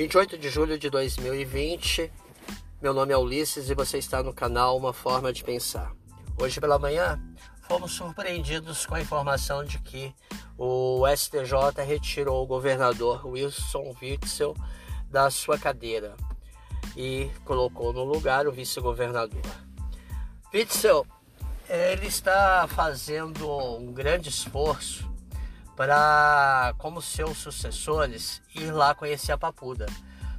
28 de julho de 2020. Meu nome é Ulisses e você está no canal Uma Forma de Pensar. Hoje pela manhã, fomos surpreendidos com a informação de que o STJ retirou o governador Wilson Witzel da sua cadeira e colocou no lugar o vice-governador. Witzel, ele está fazendo um grande esforço para, como seus sucessores, ir lá conhecer a Papuda.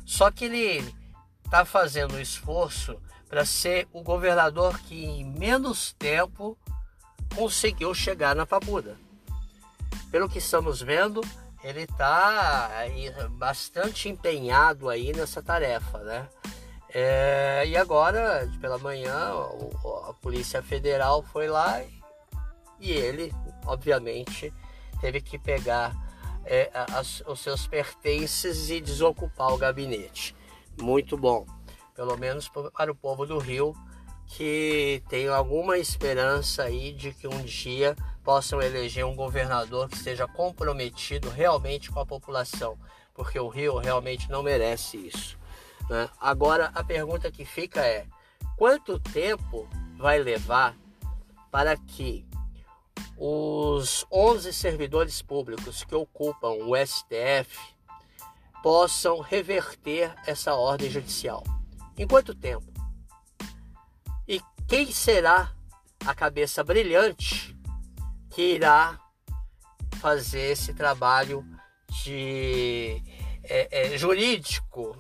Só que ele está fazendo um esforço para ser o governador que em menos tempo conseguiu chegar na Papuda. Pelo que estamos vendo, ele está bastante empenhado aí nessa tarefa, né? É, e agora, pela manhã, a Polícia Federal foi lá e ele, obviamente, teve que pegar é, as, os seus pertences e desocupar o gabinete. Muito bom, pelo menos para o povo do Rio, que tem alguma esperança aí de que um dia possam eleger um governador que esteja comprometido realmente com a população, porque o Rio realmente não merece isso. Né? Agora a pergunta que fica é: quanto tempo vai levar para que os 11 servidores públicos que ocupam o STF possam reverter essa ordem judicial. Em quanto tempo? E quem será a cabeça brilhante que irá fazer esse trabalho de é, é, jurídico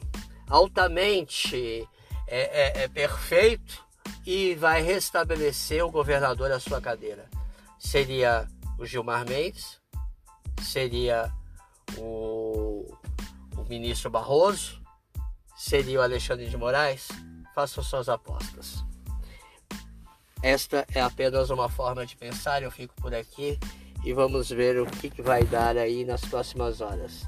altamente é, é, é perfeito e vai restabelecer o governador à sua cadeira? Seria o Gilmar Mendes, seria o, o ministro Barroso, seria o Alexandre de Moraes? Façam suas apostas. Esta é apenas uma forma de pensar, eu fico por aqui e vamos ver o que, que vai dar aí nas próximas horas.